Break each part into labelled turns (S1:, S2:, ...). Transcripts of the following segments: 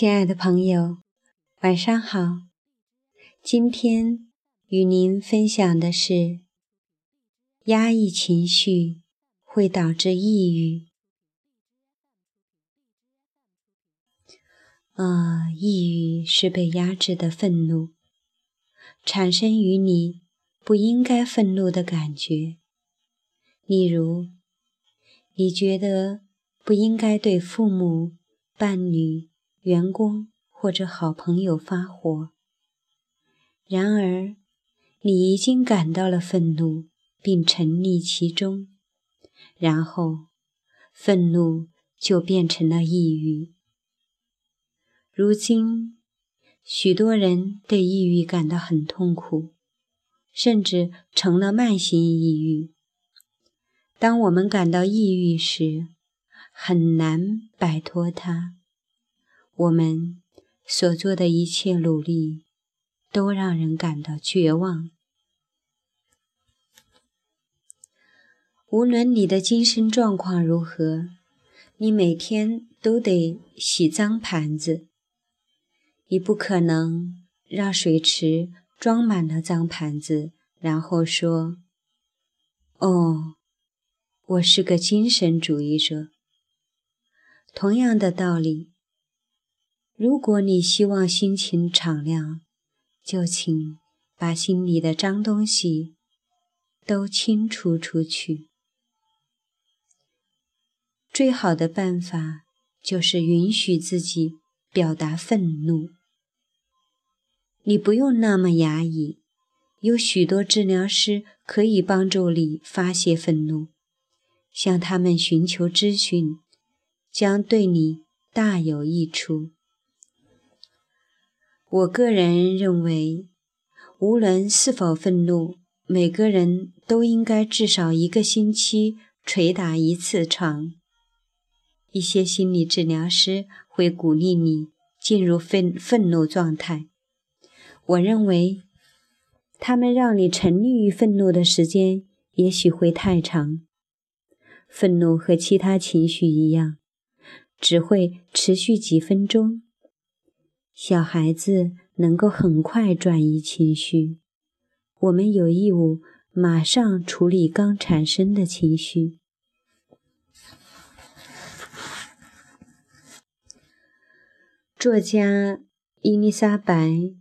S1: 亲爱的朋友，晚上好。今天与您分享的是：压抑情绪会导致抑郁。啊，抑郁是被压制的愤怒，产生于你不应该愤怒的感觉。例如，你觉得不应该对父母、伴侣。员工或者好朋友发火，然而你已经感到了愤怒，并沉溺其中，然后愤怒就变成了抑郁。如今，许多人对抑郁感到很痛苦，甚至成了慢性抑郁。当我们感到抑郁时，很难摆脱它。我们所做的一切努力，都让人感到绝望。无论你的精神状况如何，你每天都得洗脏盘子。你不可能让水池装满了脏盘子，然后说：“哦，我是个精神主义者。”同样的道理。如果你希望心情敞亮，就请把心里的脏东西都清除出去。最好的办法就是允许自己表达愤怒。你不用那么压抑，有许多治疗师可以帮助你发泄愤怒。向他们寻求咨询，将对你大有益处。我个人认为，无论是否愤怒，每个人都应该至少一个星期捶打一次床。一些心理治疗师会鼓励你进入愤愤怒状态。我认为，他们让你沉溺于愤怒的时间也许会太长。愤怒和其他情绪一样，只会持续几分钟。小孩子能够很快转移情绪，我们有义务马上处理刚产生的情绪。作家伊丽莎白·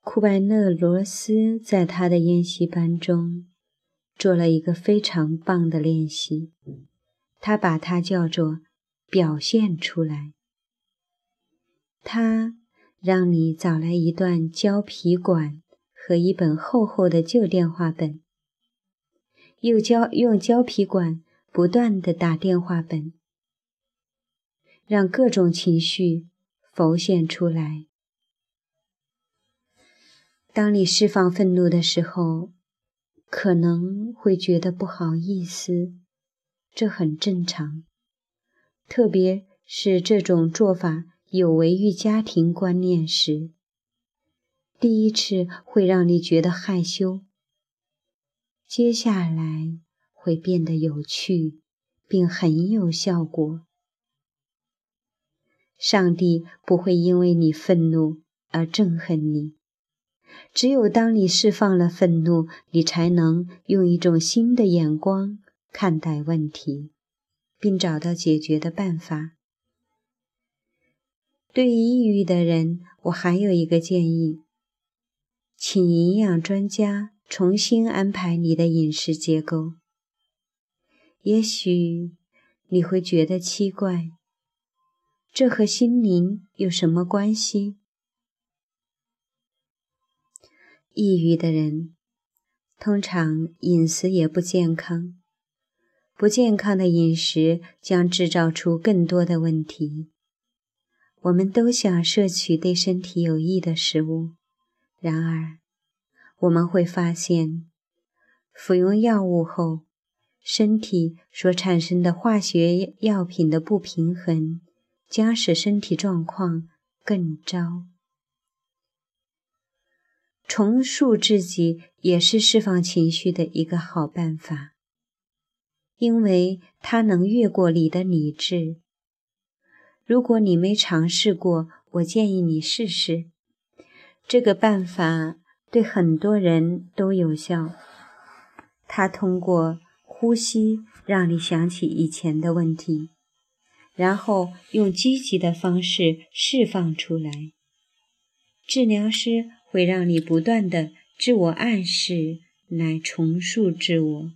S1: 库拜勒罗斯在他的研习班中做了一个非常棒的练习，他把它叫做“表现出来”。他。让你找来一段胶皮管和一本厚厚的旧电话本，又胶用胶皮管不断地打电话本，让各种情绪浮现出来。当你释放愤怒的时候，可能会觉得不好意思，这很正常，特别是这种做法。有违于家庭观念时，第一次会让你觉得害羞，接下来会变得有趣，并很有效果。上帝不会因为你愤怒而憎恨你，只有当你释放了愤怒，你才能用一种新的眼光看待问题，并找到解决的办法。对于抑郁的人，我还有一个建议，请营养专家重新安排你的饮食结构。也许你会觉得奇怪，这和心灵有什么关系？抑郁的人通常饮食也不健康，不健康的饮食将制造出更多的问题。我们都想摄取对身体有益的食物，然而我们会发现，服用药物后，身体所产生的化学药品的不平衡将使身体状况更糟。重塑自己也是释放情绪的一个好办法，因为它能越过你的理智。如果你没尝试过，我建议你试试。这个办法对很多人都有效。它通过呼吸让你想起以前的问题，然后用积极的方式释放出来。治疗师会让你不断的自我暗示来重塑自我。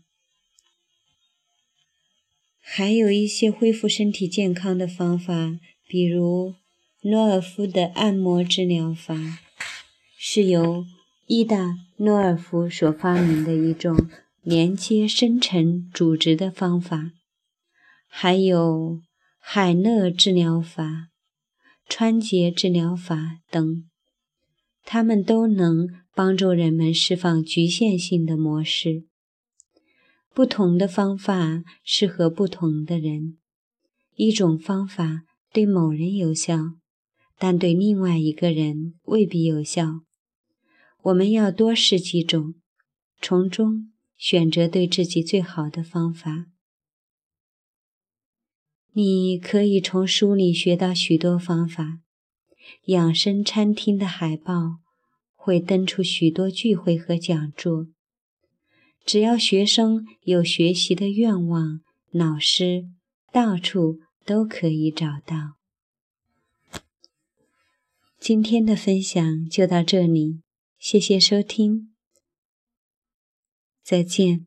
S1: 还有一些恢复身体健康的方法，比如诺尔夫的按摩治疗法，是由伊达诺尔夫所发明的一种连接深层组织的方法；还有海勒治疗法、川节治疗法等。它们都能帮助人们释放局限性的模式。不同的方法适合不同的人。一种方法对某人有效，但对另外一个人未必有效。我们要多试几种，从中选择对自己最好的方法。你可以从书里学到许多方法。养生餐厅的海报会登出许多聚会和讲座。只要学生有学习的愿望，老师到处都可以找到。今天的分享就到这里，谢谢收听，再见。